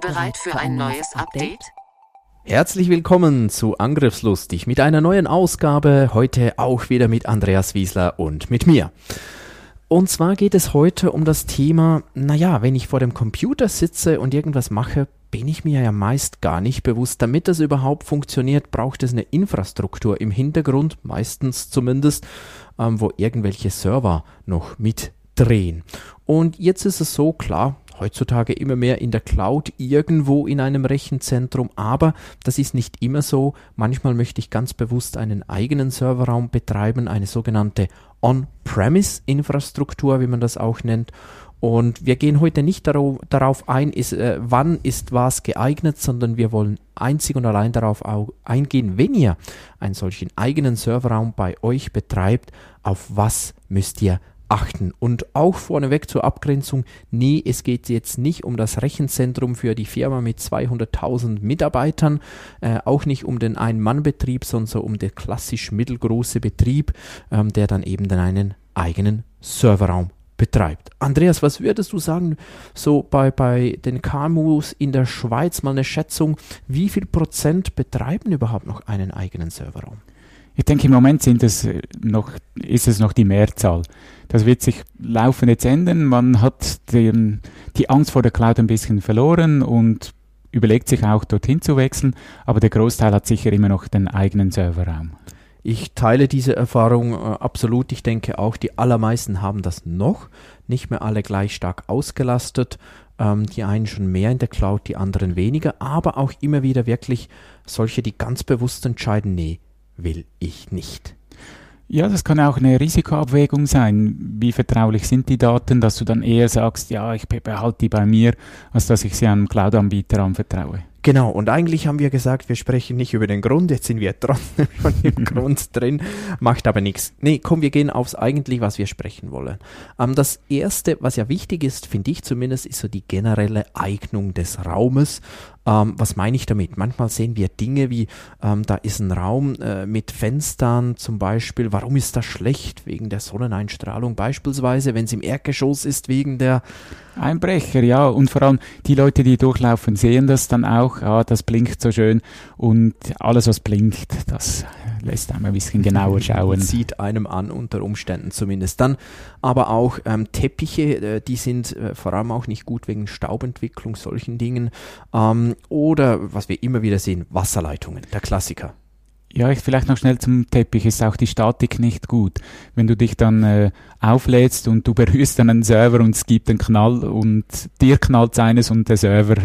Bereit für ein neues Update? Herzlich willkommen zu Angriffslustig mit einer neuen Ausgabe, heute auch wieder mit Andreas Wiesler und mit mir. Und zwar geht es heute um das Thema, naja, wenn ich vor dem Computer sitze und irgendwas mache, bin ich mir ja meist gar nicht bewusst. Damit das überhaupt funktioniert, braucht es eine Infrastruktur im Hintergrund, meistens zumindest, ähm, wo irgendwelche Server noch mitdrehen. Und jetzt ist es so klar, heutzutage immer mehr in der Cloud, irgendwo in einem Rechenzentrum, aber das ist nicht immer so. Manchmal möchte ich ganz bewusst einen eigenen Serverraum betreiben, eine sogenannte On-Premise-Infrastruktur, wie man das auch nennt. Und wir gehen heute nicht darauf ein, ist, äh, wann ist was geeignet, sondern wir wollen einzig und allein darauf eingehen, wenn ihr einen solchen eigenen Serverraum bei euch betreibt, auf was müsst ihr achten. Und auch vorneweg zur Abgrenzung, nee, es geht jetzt nicht um das Rechenzentrum für die Firma mit 200.000 Mitarbeitern, äh, auch nicht um den Ein-Mann-Betrieb, sondern so um den klassisch mittelgroße Betrieb, ähm, der dann eben dann einen eigenen Serverraum betreibt. Andreas, was würdest du sagen, so bei, bei den KMUs in der Schweiz mal eine Schätzung, wie viel Prozent betreiben überhaupt noch einen eigenen Serverraum? Ich denke, im Moment sind es noch, ist es noch die Mehrzahl. Das wird sich laufend jetzt ändern. Man hat den, die Angst vor der Cloud ein bisschen verloren und überlegt sich auch dorthin zu wechseln, aber der Großteil hat sicher immer noch den eigenen Serverraum. Ich teile diese Erfahrung äh, absolut. Ich denke auch, die allermeisten haben das noch. Nicht mehr alle gleich stark ausgelastet. Ähm, die einen schon mehr in der Cloud, die anderen weniger. Aber auch immer wieder wirklich solche, die ganz bewusst entscheiden, nee, will ich nicht. Ja, das kann auch eine Risikoabwägung sein. Wie vertraulich sind die Daten, dass du dann eher sagst, ja, ich behalte die bei mir, als dass ich sie einem Cloud-Anbieter anvertraue. Genau, und eigentlich haben wir gesagt, wir sprechen nicht über den Grund, jetzt sind wir trotzdem schon im Grund drin, macht aber nichts. Nee, komm, wir gehen aufs eigentlich, was wir sprechen wollen. Ähm, das Erste, was ja wichtig ist, finde ich zumindest, ist so die generelle Eignung des Raumes. Ähm, was meine ich damit? Manchmal sehen wir Dinge wie, ähm, da ist ein Raum äh, mit Fenstern zum Beispiel. Warum ist das schlecht? Wegen der Sonneneinstrahlung beispielsweise, wenn es im Erdgeschoss ist, wegen der Einbrecher, ja. Und vor allem die Leute, die durchlaufen, sehen das dann auch. Ja, das blinkt so schön. Und alles, was blinkt, das lässt einem ein bisschen genauer schauen. Sieht einem an, unter Umständen zumindest. Dann aber auch ähm, Teppiche, äh, die sind äh, vor allem auch nicht gut wegen Staubentwicklung, solchen Dingen. Ähm, oder was wir immer wieder sehen, Wasserleitungen, der Klassiker. Ja, ich vielleicht noch schnell zum Teppich, ist auch die Statik nicht gut. Wenn du dich dann äh, auflädst und du berührst dann einen Server und es gibt einen Knall und dir knallt eines und der Server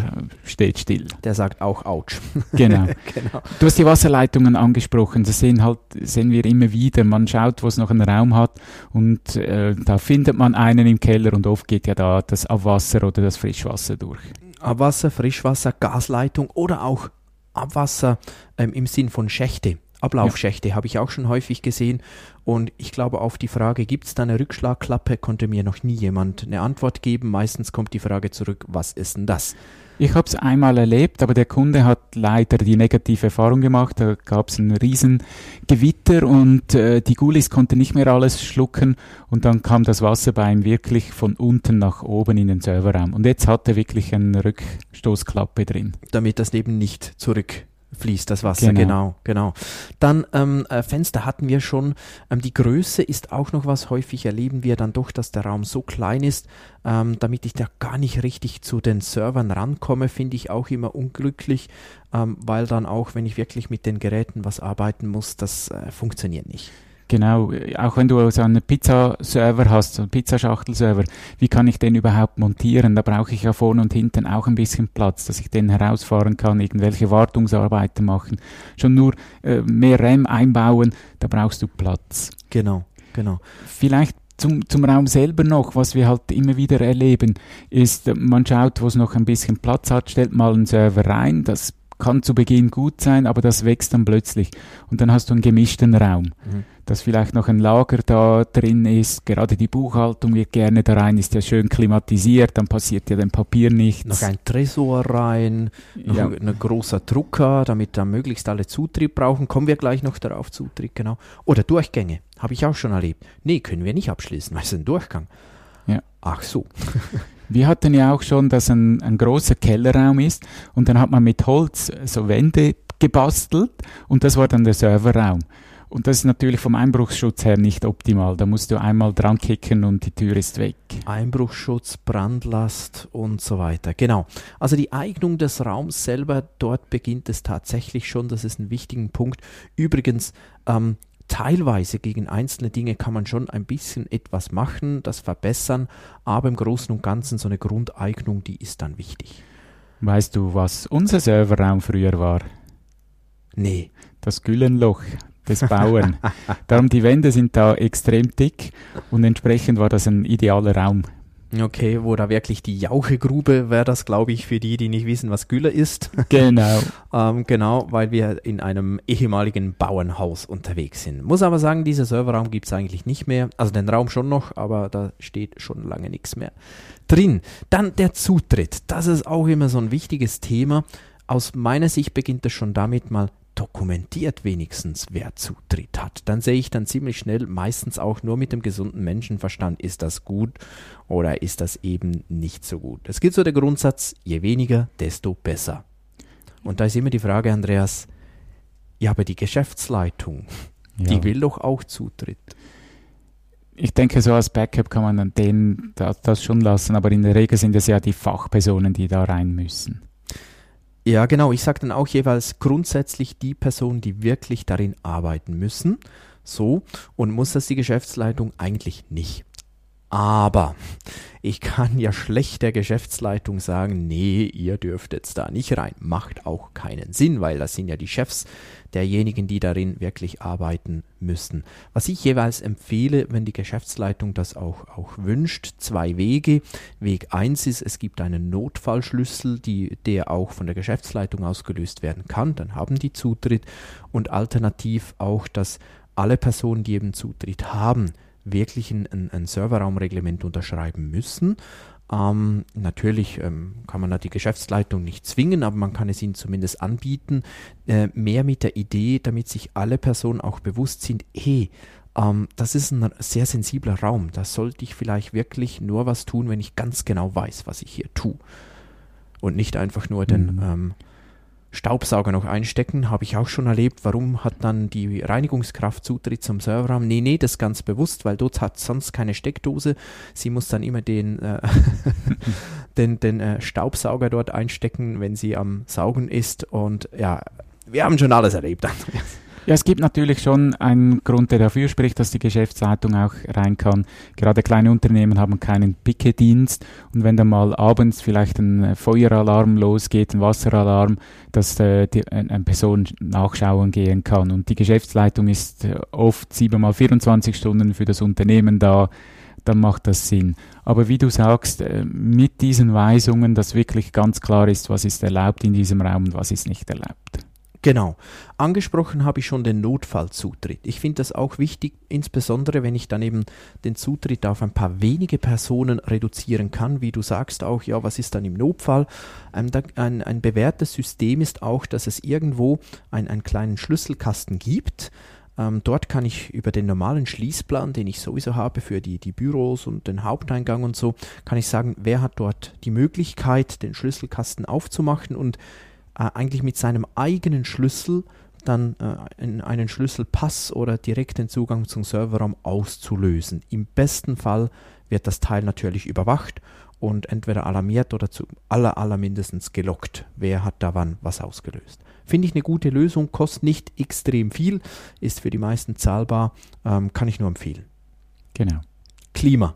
steht still. Der sagt auch Autsch. Genau. genau. Du hast die Wasserleitungen angesprochen, das sehen halt, sehen wir immer wieder. Man schaut, wo es noch einen Raum hat und äh, da findet man einen im Keller und oft geht ja da das Abwasser oder das Frischwasser durch. Abwasser, Frischwasser, Gasleitung oder auch Abwasser ähm, im Sinn von Schächte. Ablaufschächte ja. habe ich auch schon häufig gesehen. Und ich glaube, auf die Frage, gibt es da eine Rückschlagklappe, konnte mir noch nie jemand eine Antwort geben. Meistens kommt die Frage zurück, was ist denn das? Ich habe es einmal erlebt, aber der Kunde hat leider die negative Erfahrung gemacht. Da gab es ein Riesengewitter und äh, die Gulis konnten nicht mehr alles schlucken und dann kam das Wasser bei ihm wirklich von unten nach oben in den Serverraum. Und jetzt hat er wirklich eine Rückstoßklappe drin. Damit das eben nicht zurück fließt das Wasser, genau, genau. genau. Dann ähm, äh, Fenster hatten wir schon. Ähm, die Größe ist auch noch was. Häufig erleben wir dann doch, dass der Raum so klein ist, ähm, damit ich da gar nicht richtig zu den Servern rankomme, finde ich auch immer unglücklich, ähm, weil dann auch, wenn ich wirklich mit den Geräten was arbeiten muss, das äh, funktioniert nicht. Genau, auch wenn du so einen Pizzaserver hast, so einen Pizzashachtelserver, wie kann ich den überhaupt montieren? Da brauche ich ja vorne und hinten auch ein bisschen Platz, dass ich den herausfahren kann, irgendwelche Wartungsarbeiten machen. Schon nur äh, mehr RAM einbauen, da brauchst du Platz. Genau, genau. Vielleicht zum, zum Raum selber noch, was wir halt immer wieder erleben, ist, man schaut, wo es noch ein bisschen Platz hat, stellt mal einen Server rein, das kann zu Beginn gut sein, aber das wächst dann plötzlich. Und dann hast du einen gemischten Raum, mhm. Dass vielleicht noch ein Lager da drin ist. Gerade die Buchhaltung wird gerne da rein, ist ja schön klimatisiert, dann passiert ja dem Papier nichts. Noch ein Tresor rein, noch ja. ein, ein, großer Drucker, damit da möglichst alle Zutritt brauchen. Kommen wir gleich noch darauf, Zutritt, genau. Oder Durchgänge, habe ich auch schon erlebt. Nee, können wir nicht abschließen, weil es ein Durchgang. Ja. Ach so. Wir hatten ja auch schon, dass ein, ein großer Kellerraum ist und dann hat man mit Holz so Wände gebastelt und das war dann der Serverraum. Und das ist natürlich vom Einbruchsschutz her nicht optimal. Da musst du einmal dran kicken und die Tür ist weg. Einbruchsschutz, Brandlast und so weiter. Genau. Also die Eignung des Raums selber, dort beginnt es tatsächlich schon. Das ist ein wichtiger Punkt. Übrigens, ähm, teilweise gegen einzelne Dinge kann man schon ein bisschen etwas machen, das verbessern, aber im Großen und Ganzen so eine Grundeignung, die ist dann wichtig. Weißt du, was unser Serverraum früher war? Nee. Das Güllenloch des Bauern. Darum die Wände sind da extrem dick und entsprechend war das ein idealer Raum. Okay, wo da wirklich die Jauchegrube wäre das, glaube ich, für die, die nicht wissen, was Gülle ist. Genau. ähm, genau, weil wir in einem ehemaligen Bauernhaus unterwegs sind. Muss aber sagen, dieser Serverraum gibt es eigentlich nicht mehr. Also den Raum schon noch, aber da steht schon lange nichts mehr drin. Dann der Zutritt. Das ist auch immer so ein wichtiges Thema. Aus meiner Sicht beginnt es schon damit, mal dokumentiert wenigstens, wer Zutritt hat. Dann sehe ich dann ziemlich schnell, meistens auch nur mit dem gesunden Menschenverstand, ist das gut oder ist das eben nicht so gut. Es gibt so der Grundsatz, je weniger, desto besser. Und da ist immer die Frage, Andreas, ja, aber die Geschäftsleitung, ja. die will doch auch Zutritt. Ich denke, so als Backup kann man dann den das schon lassen, aber in der Regel sind es ja die Fachpersonen, die da rein müssen. Ja, genau. Ich sage dann auch jeweils grundsätzlich die Personen, die wirklich darin arbeiten müssen. So. Und muss das die Geschäftsleitung eigentlich nicht. Aber ich kann ja schlecht der Geschäftsleitung sagen, nee, ihr dürft jetzt da nicht rein. Macht auch keinen Sinn, weil das sind ja die Chefs derjenigen, die darin wirklich arbeiten müssen. Was ich jeweils empfehle, wenn die Geschäftsleitung das auch, auch wünscht, zwei Wege. Weg eins ist, es gibt einen Notfallschlüssel, die, der auch von der Geschäftsleitung ausgelöst werden kann. Dann haben die Zutritt. Und alternativ auch, dass alle Personen, die eben Zutritt haben, wirklich ein, ein Serverraumreglement unterschreiben müssen. Ähm, natürlich ähm, kann man da die Geschäftsleitung nicht zwingen, aber man kann es ihnen zumindest anbieten. Äh, mehr mit der Idee, damit sich alle Personen auch bewusst sind, hey, ähm, das ist ein sehr sensibler Raum. Da sollte ich vielleicht wirklich nur was tun, wenn ich ganz genau weiß, was ich hier tue. Und nicht einfach nur den, mhm. Staubsauger noch einstecken, habe ich auch schon erlebt. Warum hat dann die Reinigungskraft Zutritt zum Serverraum? Nee, nee, das ganz bewusst, weil dort hat sonst keine Steckdose. Sie muss dann immer den, äh, den, den äh, Staubsauger dort einstecken, wenn sie am Saugen ist. Und ja, wir haben schon alles erlebt. Ja, es gibt natürlich schon einen Grund, der dafür spricht, dass die Geschäftsleitung auch rein kann. Gerade kleine Unternehmen haben keinen Pickedienst und wenn dann mal abends vielleicht ein Feueralarm losgeht, ein Wasseralarm, dass äh, die, eine Person nachschauen gehen kann. Und die Geschäftsleitung ist äh, oft siebenmal 24 Stunden für das Unternehmen da dann macht das Sinn. Aber wie du sagst, äh, mit diesen Weisungen, dass wirklich ganz klar ist, was ist erlaubt in diesem Raum und was ist nicht erlaubt. Genau. Angesprochen habe ich schon den Notfallzutritt. Ich finde das auch wichtig, insbesondere wenn ich dann eben den Zutritt auf ein paar wenige Personen reduzieren kann, wie du sagst auch, ja, was ist dann im Notfall? Ähm, da, ein, ein bewährtes System ist auch, dass es irgendwo ein, einen kleinen Schlüsselkasten gibt. Ähm, dort kann ich über den normalen Schließplan, den ich sowieso habe für die, die Büros und den Haupteingang und so, kann ich sagen, wer hat dort die Möglichkeit, den Schlüsselkasten aufzumachen und äh, eigentlich mit seinem eigenen Schlüssel dann äh, einen Schlüsselpass oder direkt den Zugang zum Serverraum auszulösen. Im besten Fall wird das Teil natürlich überwacht und entweder alarmiert oder zu aller aller mindestens gelockt. Wer hat da wann was ausgelöst? Finde ich eine gute Lösung, kostet nicht extrem viel, ist für die meisten zahlbar, ähm, kann ich nur empfehlen. Genau. Klima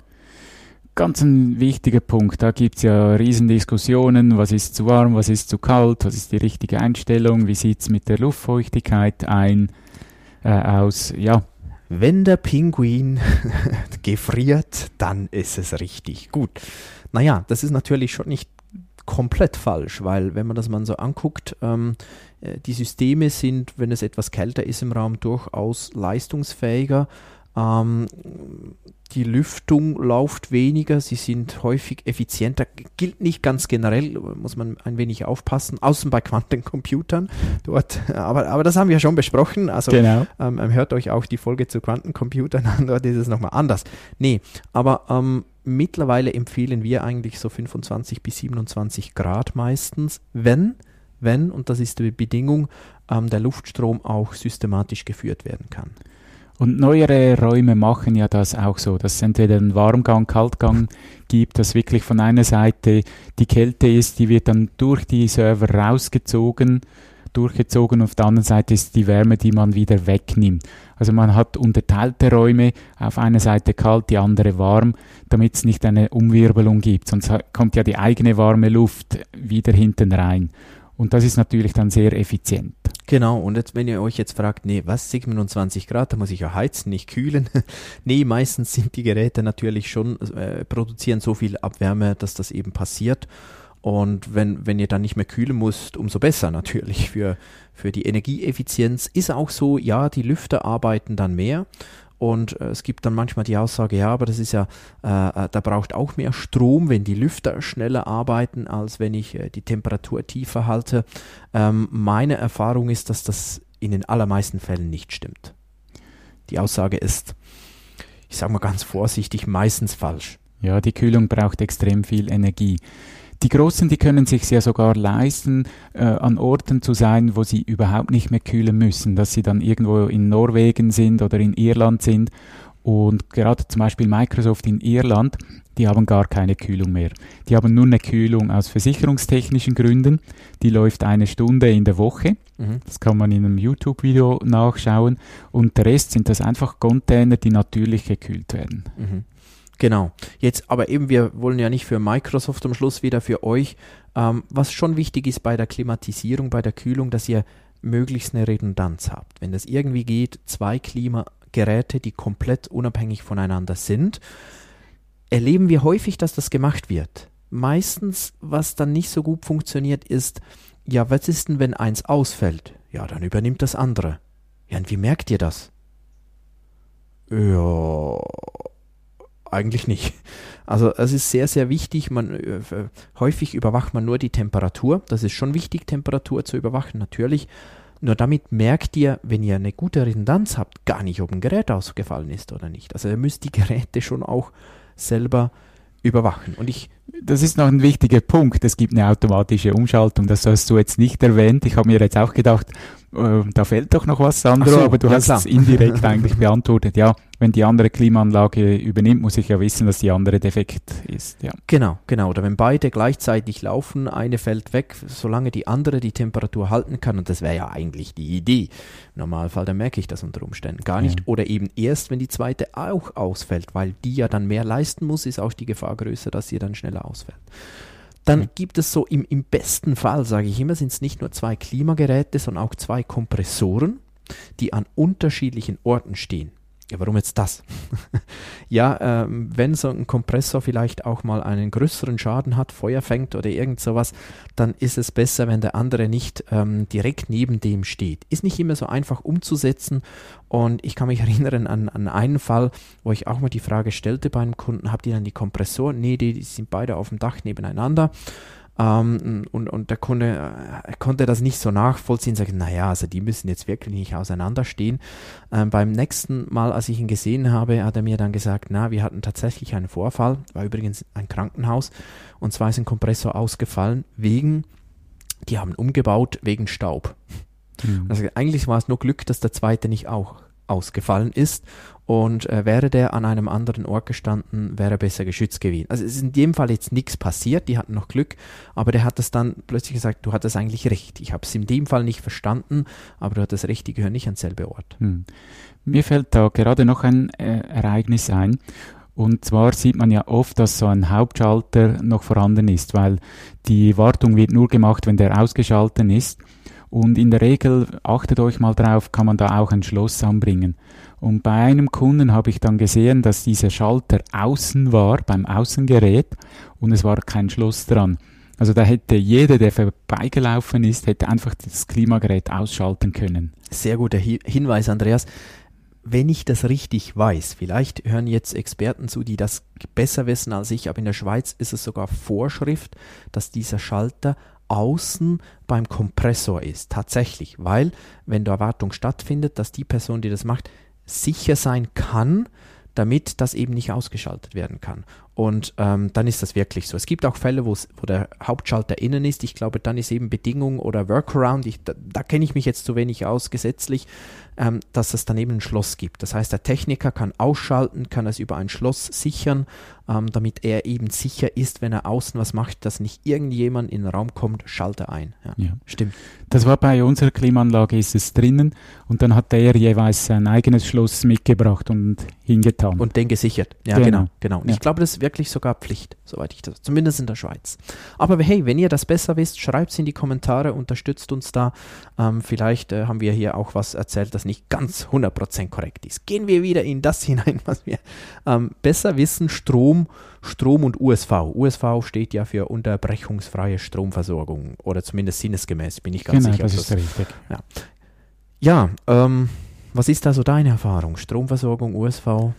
ganz ein wichtiger Punkt. Da gibt es ja Riesendiskussionen, was ist zu warm, was ist zu kalt, was ist die richtige Einstellung, wie sieht es mit der Luftfeuchtigkeit ein, äh, aus. Ja, wenn der Pinguin gefriert, dann ist es richtig gut. Naja, das ist natürlich schon nicht komplett falsch, weil wenn man das mal so anguckt, ähm, äh, die Systeme sind, wenn es etwas kälter ist im Raum, durchaus leistungsfähiger. Ähm, die Lüftung läuft weniger, sie sind häufig effizienter. Gilt nicht ganz generell, muss man ein wenig aufpassen, außen bei Quantencomputern dort. Aber, aber das haben wir schon besprochen. Also Genau. ähm, ähm, hört euch auch die Folge zu Quantencomputern an, dort ist es nochmal anders. Nee, aber ähm, mittlerweile empfehlen wir eigentlich so 25 bis 27 Grad meistens, wenn, wenn, und das ist die Bedingung, ähm, der Luftstrom auch systematisch geführt werden kann. Und neuere Räume machen ja das auch so, dass es entweder einen Warmgang, Kaltgang gibt, dass wirklich von einer Seite die Kälte ist, die wird dann durch die Server rausgezogen, durchgezogen und auf der anderen Seite ist die Wärme, die man wieder wegnimmt. Also man hat unterteilte Räume, auf einer Seite kalt, die andere warm, damit es nicht eine Umwirbelung gibt, sonst kommt ja die eigene warme Luft wieder hinten rein. Und das ist natürlich dann sehr effizient. Genau, und jetzt, wenn ihr euch jetzt fragt, nee, was, 27 Grad, da muss ich ja heizen, nicht kühlen. nee, meistens sind die Geräte natürlich schon, äh, produzieren so viel Abwärme, dass das eben passiert. Und wenn, wenn ihr dann nicht mehr kühlen müsst, umso besser natürlich für, für die Energieeffizienz. Ist auch so, ja, die Lüfter arbeiten dann mehr. Und äh, es gibt dann manchmal die Aussage, ja, aber das ist ja, äh, äh, da braucht auch mehr Strom, wenn die Lüfter schneller arbeiten, als wenn ich äh, die Temperatur tiefer halte. Ähm, meine Erfahrung ist, dass das in den allermeisten Fällen nicht stimmt. Die Aussage ist, ich sage mal ganz vorsichtig, meistens falsch. Ja, die Kühlung braucht extrem viel Energie. Die Großen, die können sich ja sogar leisten, äh, an Orten zu sein, wo sie überhaupt nicht mehr kühlen müssen, dass sie dann irgendwo in Norwegen sind oder in Irland sind. Und gerade zum Beispiel Microsoft in Irland, die haben gar keine Kühlung mehr. Die haben nur eine Kühlung aus versicherungstechnischen Gründen. Die läuft eine Stunde in der Woche. Mhm. Das kann man in einem YouTube-Video nachschauen. Und der Rest sind das einfach Container, die natürlich gekühlt werden. Mhm. Genau. Jetzt aber eben, wir wollen ja nicht für Microsoft am Schluss wieder für euch. Ähm, was schon wichtig ist bei der Klimatisierung, bei der Kühlung, dass ihr möglichst eine Redundanz habt. Wenn das irgendwie geht, zwei Klimageräte, die komplett unabhängig voneinander sind, erleben wir häufig, dass das gemacht wird. Meistens, was dann nicht so gut funktioniert, ist, ja, was ist denn, wenn eins ausfällt? Ja, dann übernimmt das andere. Ja, und wie merkt ihr das? Ja, eigentlich nicht. Also es ist sehr, sehr wichtig. Man, äh, häufig überwacht man nur die Temperatur. Das ist schon wichtig, Temperatur zu überwachen, natürlich. Nur damit merkt ihr, wenn ihr eine gute Redundanz habt, gar nicht, ob ein Gerät ausgefallen ist oder nicht. Also ihr müsst die Geräte schon auch selber überwachen. Und ich, Das ist noch ein wichtiger Punkt. Es gibt eine automatische Umschaltung. Das hast du jetzt nicht erwähnt. Ich habe mir jetzt auch gedacht, äh, da fehlt doch noch was, Sandro, so, aber du ja, hast es indirekt eigentlich beantwortet. Ja, wenn die andere Klimaanlage übernimmt, muss ich ja wissen, dass die andere defekt ist. Ja. genau, genau. Oder wenn beide gleichzeitig laufen, eine fällt weg, solange die andere die Temperatur halten kann. Und das wäre ja eigentlich die Idee. Im Normalfall, dann merke ich das unter Umständen gar nicht. Ja. Oder eben erst, wenn die zweite auch ausfällt, weil die ja dann mehr leisten muss, ist auch die Gefahr größer, dass sie dann schneller ausfällt. Dann Mhm. gibt es so im, im besten Fall, sage ich immer, sind es nicht nur zwei Klimageräte, sondern auch zwei Kompressoren, die an unterschiedlichen Orten stehen. Ja, warum jetzt das? ja, ähm, wenn so ein Kompressor vielleicht auch mal einen größeren Schaden hat, Feuer fängt oder irgend sowas, dann ist es besser, wenn der andere nicht ähm, direkt neben dem steht. Ist nicht immer so einfach umzusetzen und ich kann mich erinnern an, an einen Fall, wo ich auch mal die Frage stellte bei einem Kunden, habt ihr dann die Kompressoren? Nee, die, die sind beide auf dem Dach nebeneinander. Ähm, und, und der Kunde äh, konnte das nicht so nachvollziehen, sagt, naja, also die müssen jetzt wirklich nicht auseinanderstehen. Ähm, beim nächsten Mal, als ich ihn gesehen habe, hat er mir dann gesagt, na, wir hatten tatsächlich einen Vorfall, war übrigens ein Krankenhaus, und zwar ist ein Kompressor ausgefallen wegen, die haben umgebaut wegen Staub. Mhm. Also eigentlich war es nur Glück, dass der zweite nicht auch ausgefallen ist. Und äh, wäre der an einem anderen Ort gestanden, wäre er besser geschützt gewesen. Also es ist in dem Fall jetzt nichts passiert, die hatten noch Glück, aber der hat es dann plötzlich gesagt, du hattest eigentlich recht. Ich habe es in dem Fall nicht verstanden, aber du hattest recht, die gehören nicht ans selbe Ort. Hm. Mir fällt da gerade noch ein äh, Ereignis ein. Und zwar sieht man ja oft, dass so ein Hauptschalter noch vorhanden ist, weil die Wartung wird nur gemacht, wenn der ausgeschalten ist. Und in der Regel, achtet euch mal drauf, kann man da auch ein Schloss anbringen. Und bei einem Kunden habe ich dann gesehen, dass dieser Schalter außen war, beim Außengerät, und es war kein Schloss dran. Also da hätte jeder, der vorbeigelaufen ist, hätte einfach das Klimagerät ausschalten können. Sehr guter Hi Hinweis, Andreas. Wenn ich das richtig weiß, vielleicht hören jetzt Experten zu, die das besser wissen als ich, aber in der Schweiz ist es sogar Vorschrift, dass dieser Schalter außen beim Kompressor ist. Tatsächlich, weil wenn da Wartung stattfindet, dass die Person, die das macht, sicher sein kann, damit das eben nicht ausgeschaltet werden kann. Und ähm, dann ist das wirklich so. Es gibt auch Fälle, wo der Hauptschalter innen ist. Ich glaube, dann ist eben Bedingung oder Workaround. Ich, da, da kenne ich mich jetzt zu wenig aus gesetzlich, ähm, dass es dann eben ein Schloss gibt. Das heißt, der Techniker kann ausschalten, kann es über ein Schloss sichern, ähm, damit er eben sicher ist, wenn er außen was macht, dass nicht irgendjemand in den Raum kommt, schalte ein. Ja, ja. Stimmt. Das war bei unserer Klimaanlage, ist es drinnen und dann hat der jeweils sein eigenes Schloss mitgebracht und hingetan. Und den gesichert. Ja, genau. genau. genau. Und ja. ich glaube, das ist wirklich sogar Pflicht, soweit ich das, zumindest in der Schweiz. Aber hey, wenn ihr das besser wisst, schreibt es in die Kommentare, unterstützt uns da. Ähm, vielleicht äh, haben wir hier auch was erzählt, das nicht ganz 100% korrekt ist. Gehen wir wieder in das hinein, was wir ähm, besser wissen, Strom, Strom und USV. USV steht ja für unterbrechungsfreie Stromversorgung oder zumindest sinnesgemäß, bin ich ganz genau, sicher. Das ist richtig. Ja, ja ähm, was ist da so deine Erfahrung? Stromversorgung, USV?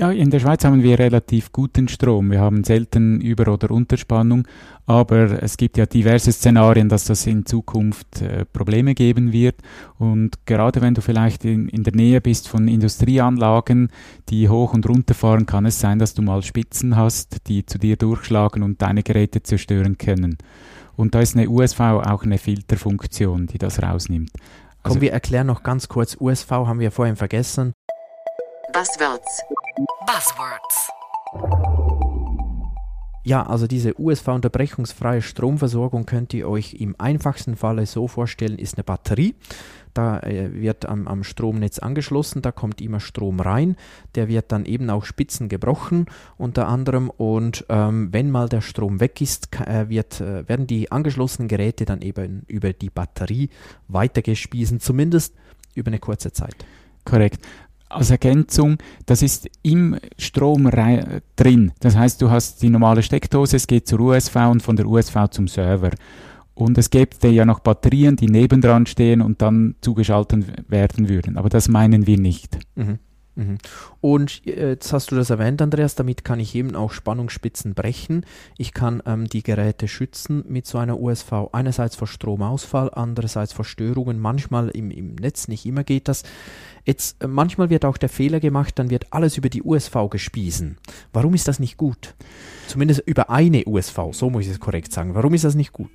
Ja, in der Schweiz haben wir relativ guten Strom. Wir haben selten Über- oder Unterspannung, aber es gibt ja diverse Szenarien, dass das in Zukunft äh, Probleme geben wird. Und gerade wenn du vielleicht in, in der Nähe bist von Industrieanlagen, die hoch und runter fahren, kann es sein, dass du mal Spitzen hast, die zu dir durchschlagen und deine Geräte zerstören können. Und da ist eine USV auch eine Filterfunktion, die das rausnimmt. Komm, also, wir erklären noch ganz kurz. USV haben wir vorhin vergessen. Buzzwords. Buzzwords. Ja, also diese USV-unterbrechungsfreie Stromversorgung könnt ihr euch im einfachsten Falle so vorstellen, ist eine Batterie. Da äh, wird am, am, Stromnetz angeschlossen, da kommt immer Strom rein, der wird dann eben auch Spitzen gebrochen unter anderem und ähm, wenn mal der Strom weg ist, äh, wird, äh, werden die angeschlossenen Geräte dann eben über die Batterie weitergespiesen, zumindest über eine kurze Zeit. Korrekt als Ergänzung, das ist im Strom drin. Das heißt, du hast die normale Steckdose, es geht zur USV und von der USV zum Server. Und es gibt ja noch Batterien, die nebendran stehen und dann zugeschaltet werden würden. Aber das meinen wir nicht. Mhm. Mhm. Und äh, jetzt hast du das erwähnt, Andreas, damit kann ich eben auch Spannungsspitzen brechen. Ich kann ähm, die Geräte schützen mit so einer USV. Einerseits vor Stromausfall, andererseits vor Störungen. Manchmal im, im Netz, nicht immer geht das. Jetzt, äh, manchmal wird auch der Fehler gemacht, dann wird alles über die USV gespiesen. Warum ist das nicht gut? Zumindest über eine USV, so muss ich es korrekt sagen. Warum ist das nicht gut?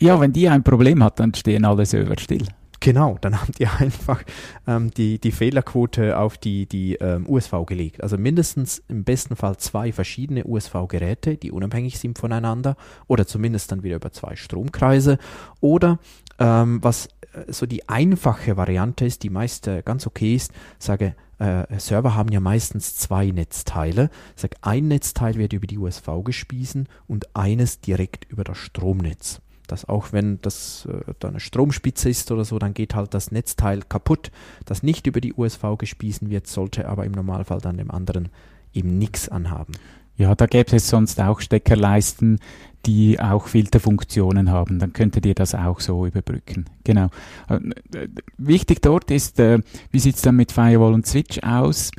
Ja, wenn die ein Problem hat, dann stehen alle Server still. Genau, dann habt ihr einfach ähm, die, die Fehlerquote auf die, die ähm, USV gelegt. Also mindestens im besten Fall zwei verschiedene USV-Geräte, die unabhängig sind voneinander oder zumindest dann wieder über zwei Stromkreise. Oder ähm, was äh, so die einfache Variante ist, die meist äh, ganz okay ist, sage, äh, Server haben ja meistens zwei Netzteile. Sag, ein Netzteil wird über die USV gespiesen und eines direkt über das Stromnetz dass auch wenn das äh, da eine Stromspitze ist oder so, dann geht halt das Netzteil kaputt, das nicht über die USV gespiesen wird, sollte aber im Normalfall dann dem anderen eben nichts anhaben. Ja, da gäbe es sonst auch Steckerleisten, die auch Filterfunktionen haben. Dann könntet ihr das auch so überbrücken. Genau. Äh, wichtig dort ist, äh, wie sieht es dann mit Firewall und Switch aus?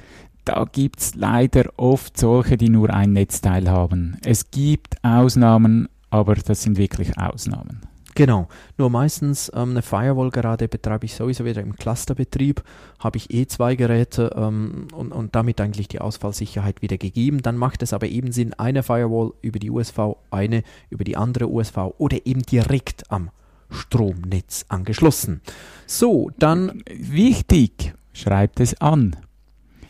Da gibt es leider oft solche, die nur ein Netzteil haben. Es gibt Ausnahmen, aber das sind wirklich Ausnahmen. Genau, nur meistens ähm, eine Firewall gerade betreibe ich sowieso wieder im Clusterbetrieb, habe ich eh zwei Geräte ähm, und, und damit eigentlich die Ausfallsicherheit wieder gegeben. Dann macht es aber eben Sinn, eine Firewall über die USV, eine über die andere USV oder eben direkt am Stromnetz angeschlossen. So, dann. Wichtig, schreibt es an.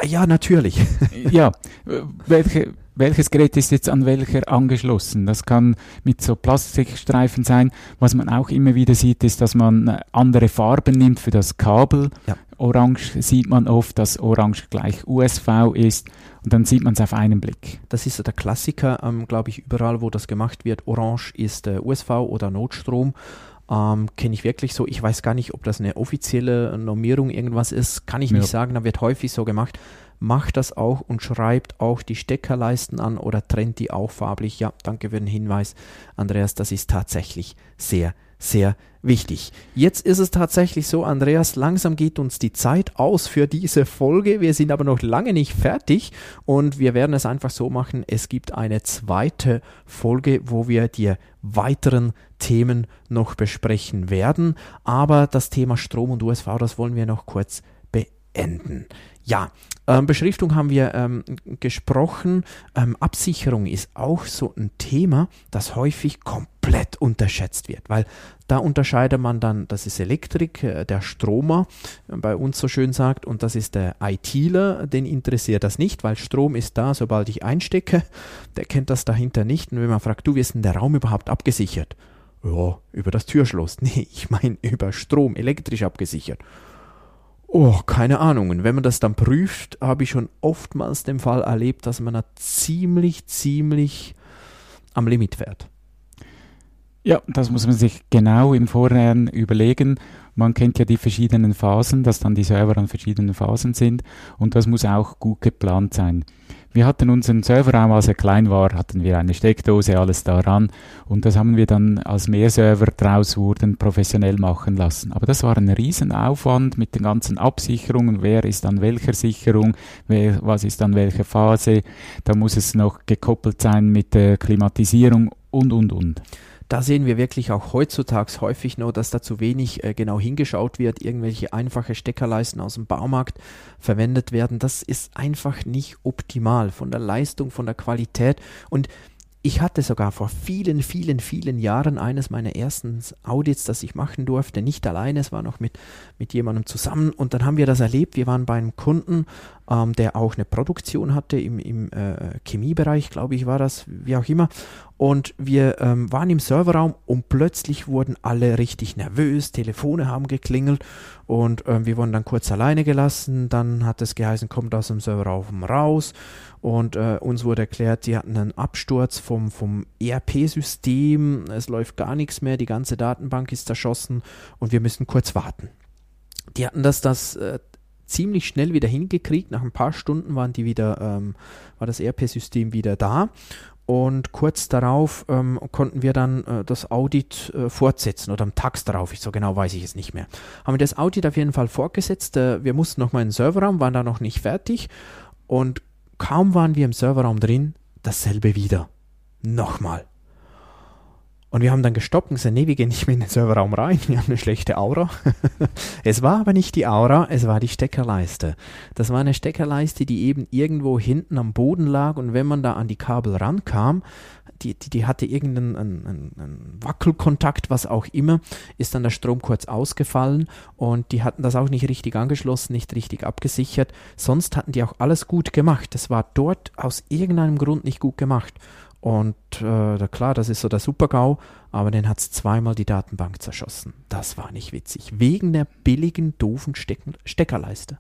Ja, natürlich. ja, welche welches Gerät ist jetzt an welcher angeschlossen. Das kann mit so Plastikstreifen sein. Was man auch immer wieder sieht, ist, dass man äh, andere Farben nimmt für das Kabel. Ja. Orange sieht man oft, dass Orange gleich USV ist und dann sieht man es auf einen Blick. Das ist der Klassiker, ähm, glaube ich, überall, wo das gemacht wird. Orange ist äh, USV oder Notstrom. Ähm, Kenne ich wirklich so. Ich weiß gar nicht, ob das eine offizielle Normierung irgendwas ist. Kann ich Ja. nicht sagen. Da wird häufig so gemacht. Macht das auch und schreibt auch die Steckerleisten an oder trennt die auch farblich. Ja, danke für den Hinweis, Andreas. Das ist tatsächlich sehr, sehr wichtig. Jetzt ist es tatsächlich so, Andreas, langsam geht uns die Zeit aus für diese Folge. Wir sind aber noch lange nicht fertig und wir werden es einfach so machen. Es gibt eine zweite Folge, wo wir die weiteren Themen noch besprechen werden. Aber das Thema Strom und USV, das wollen wir noch kurz beenden. Ja, ähm, Beschriftung haben wir ähm, gesprochen. Ähm, Absicherung ist auch so ein Thema, das häufig komplett unterschätzt wird, weil da unterscheidet man dann, das ist Elektrik, äh, der Stromer äh, bei uns so schön sagt, und das ist der ITler, den interessiert das nicht, weil Strom ist da, sobald ich einstecke, der kennt das dahinter nicht. Und wenn man fragt, du, wie ist denn der Raum überhaupt abgesichert? Ja, über das Türschloss. Nee, ich meine über Strom, elektrisch abgesichert. Oh, keine Ahnung. Und wenn man das dann prüft, habe ich schon oftmals den Fall erlebt, dass man da ziemlich, ziemlich am Limit fährt. Ja, das muss man sich genau im Vorhinein überlegen. Man kennt ja die verschiedenen Phasen, dass dann die Server an verschiedenen Phasen sind und das muss auch gut geplant sein. Wir hatten unseren Serverraum, als er klein war, hatten wir eine Steckdose, alles daran und das haben wir dann, als mehr Server draus wurden, professionell machen lassen. Aber das war ein Riesenaufwand mit den ganzen Absicherungen, wer ist an welcher Sicherung, wer, was ist an welcher Phase, da muss es noch gekoppelt sein mit der Klimatisierung und, und, und. Da sehen wir wirklich auch heutzutage häufig noch, dass da zu wenig äh, genau hingeschaut wird, irgendwelche einfache Steckerleisten aus dem Baumarkt verwendet werden. Das ist einfach nicht optimal von der Leistung, von der Qualität. Und ich hatte sogar vor vielen, vielen, vielen Jahren eines meiner ersten Audits, das ich machen durfte, nicht alleine, es war noch mit, mit jemandem zusammen und dann haben wir das erlebt. Wir waren bei einem Kunden, ähm, der auch eine Produktion hatte im, im äh, Chemiebereich, glaube ich, war das, wie auch immer. Und wir ähm, waren im Serverraum und plötzlich wurden alle richtig nervös, Telefone haben geklingelt und ähm, wir wurden dann kurz alleine gelassen. Dann hat es geheißen, kommt aus dem Serverraum raus und äh, uns wurde erklärt, die hatten einen Absturz vom, vom ERP-System, es läuft gar nichts mehr, die ganze Datenbank ist zerschossen und wir müssen kurz warten. Die hatten das, das äh, ziemlich schnell wieder hingekriegt. Nach ein paar Stunden waren die wieder, ähm, war das ERP-System wieder da. Und kurz darauf ähm, konnten wir dann äh, das Audit äh, fortsetzen oder am Tag darauf, ich so genau weiß ich es nicht mehr. Haben wir das Audit auf jeden Fall fortgesetzt. Äh, wir mussten nochmal in den Serverraum, waren da noch nicht fertig. Und kaum waren wir im Serverraum drin, dasselbe wieder. Nochmal. Und wir haben dann gestoppt und gesagt, nee, wir gehen nicht mehr in den Serverraum rein, wir haben eine schlechte Aura. es war aber nicht die Aura, es war die Steckerleiste. Das war eine Steckerleiste, die eben irgendwo hinten am Boden lag und wenn man da an die Kabel rankam, die, die, die hatte irgendeinen einen, einen, Wackelkontakt, was auch immer, ist dann der Strom kurz ausgefallen und die hatten das auch nicht richtig angeschlossen, nicht richtig abgesichert. Sonst hatten die auch alles gut gemacht. Das war dort aus irgendeinem Grund nicht gut gemacht. Und äh, klar, das ist so der Super-GAU, aber den hat es zweimal die Datenbank zerschossen. Das war nicht witzig. Wegen der billigen, doofen Stecken Steckerleiste.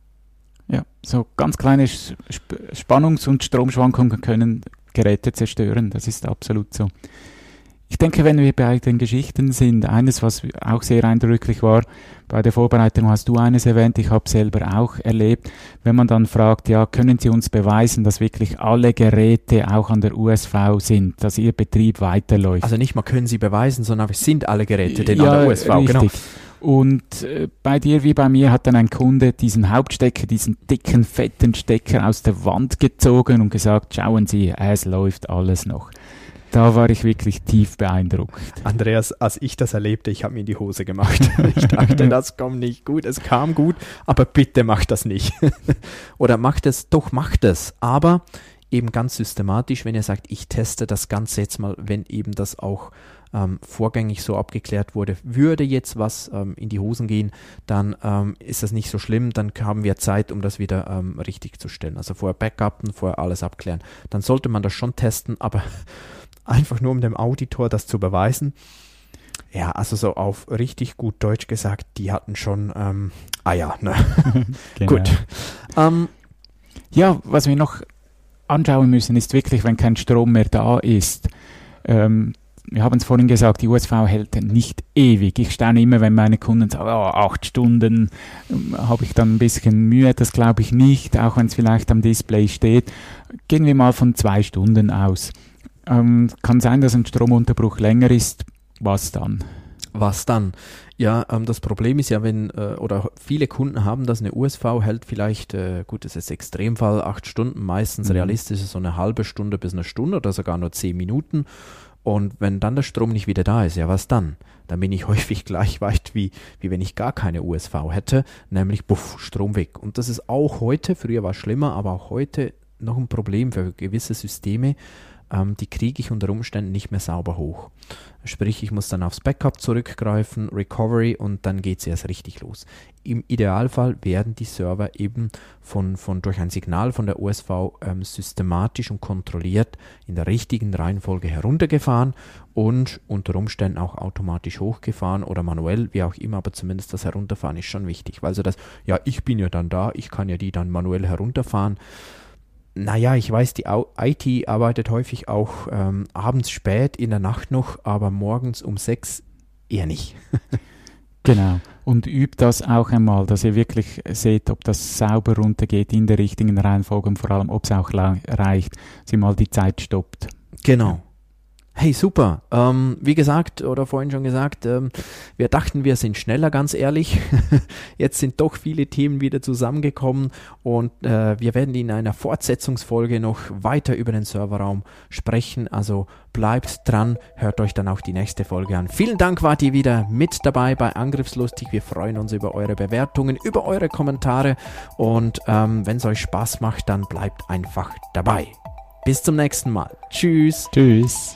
Ja, so ganz kleine Sp Spannungs- und Stromschwankungen können Geräte zerstören. Das ist absolut so. Ich denke, wenn wir bei den Geschichten sind, eines, was auch sehr eindrücklich war, bei der Vorbereitung hast du eines erwähnt, ich habe selber auch erlebt, wenn man dann fragt, ja, können Sie uns beweisen, dass wirklich alle Geräte auch an der USV sind, dass Ihr Betrieb weiterläuft? Also nicht mal können sie beweisen, sondern es sind alle Geräte denn ja, an der USV. Richtig. Genau. Und äh, bei dir wie bei mir hat dann ein Kunde diesen Hauptstecker, diesen dicken, fetten Stecker aus der Wand gezogen und gesagt, schauen Sie, es läuft alles noch. Da war ich wirklich tief beeindruckt. Andreas, als ich das erlebte, ich habe mir in die Hose gemacht. Ich dachte, das kommt nicht gut. Es kam gut, aber bitte macht das nicht. Oder macht es, doch macht es. Aber eben ganz systematisch, wenn ihr sagt, ich teste das Ganze jetzt mal, wenn eben das auch ähm, vorgängig so abgeklärt wurde, würde jetzt was ähm, in die Hosen gehen, dann ähm, ist das nicht so schlimm, dann haben wir Zeit, um das wieder ähm, richtig zu stellen. Also vorher Backupen, vorher alles abklären. Dann sollte man das schon testen, aber einfach nur um dem Auditor das zu beweisen. Ja, also so auf richtig gut Deutsch gesagt, die hatten schon ähm, Eier. Ne? Genau. Gut. Ähm, Ja, was wir noch anschauen müssen, ist wirklich, wenn kein Strom mehr da ist. Ähm, wir haben es vorhin gesagt, die USV hält nicht ewig. Ich staune immer, wenn meine Kunden sagen, oh, acht Stunden ähm, habe ich dann ein bisschen Mühe. Das glaube ich nicht, auch wenn es vielleicht am Display steht. Gehen wir mal von zwei Stunden aus. Ähm, kann sein, dass ein Stromunterbruch länger ist. Was dann? Was dann? Ja, ähm, das Problem ist ja, wenn, äh, oder viele Kunden haben das, eine USV hält vielleicht, äh, gut, das ist Extremfall, acht Stunden, meistens mhm. realistisch ist so eine halbe Stunde bis eine Stunde oder sogar nur zehn Minuten. Und wenn dann der Strom nicht wieder da ist, ja, was dann? Dann bin ich häufig gleich weit wie, wie wenn ich gar keine USV hätte, nämlich buff, Strom weg. Und das ist auch heute, früher war es schlimmer, aber auch heute noch ein Problem für gewisse Systeme, ähm, die kriege ich unter Umständen nicht mehr sauber hoch. Sprich, ich muss dann aufs Backup zurückgreifen, Recovery und dann geht es erst richtig los. Im Idealfall werden die Server eben von, von durch ein Signal von der USV ähm, systematisch und kontrolliert in der richtigen Reihenfolge heruntergefahren und unter Umständen auch automatisch hochgefahren oder manuell, wie auch immer, aber zumindest das Herunterfahren ist schon wichtig. Weil so das, ja, ich bin ja dann da, ich kann ja die dann manuell herunterfahren naja, ich weiß, die IT arbeitet häufig auch ähm, abends spät in der Nacht noch, aber morgens um sechs eher nicht. genau. Und übt das auch einmal, dass ihr wirklich seht, ob das sauber runtergeht in der richtigen Reihenfolge und vor allem, ob es auch reicht, sie mal die Zeit stoppt. Genau. Hey, super. Ähm, wie gesagt, oder vorhin schon gesagt, ähm, wir dachten, wir sind schneller, ganz ehrlich. Jetzt sind doch viele Themen wieder zusammengekommen und äh, wir werden in einer Fortsetzungsfolge noch weiter über den Serverraum sprechen. Also bleibt dran, hört euch dann auch die nächste Folge an. Vielen Dank, wart ihr wieder mit dabei bei Angriffslustig. Wir freuen uns über eure Bewertungen, über eure Kommentare und ähm, wenn es euch Spaß macht, dann bleibt einfach dabei. Bis zum nächsten Mal. Tschüss. Tschüss.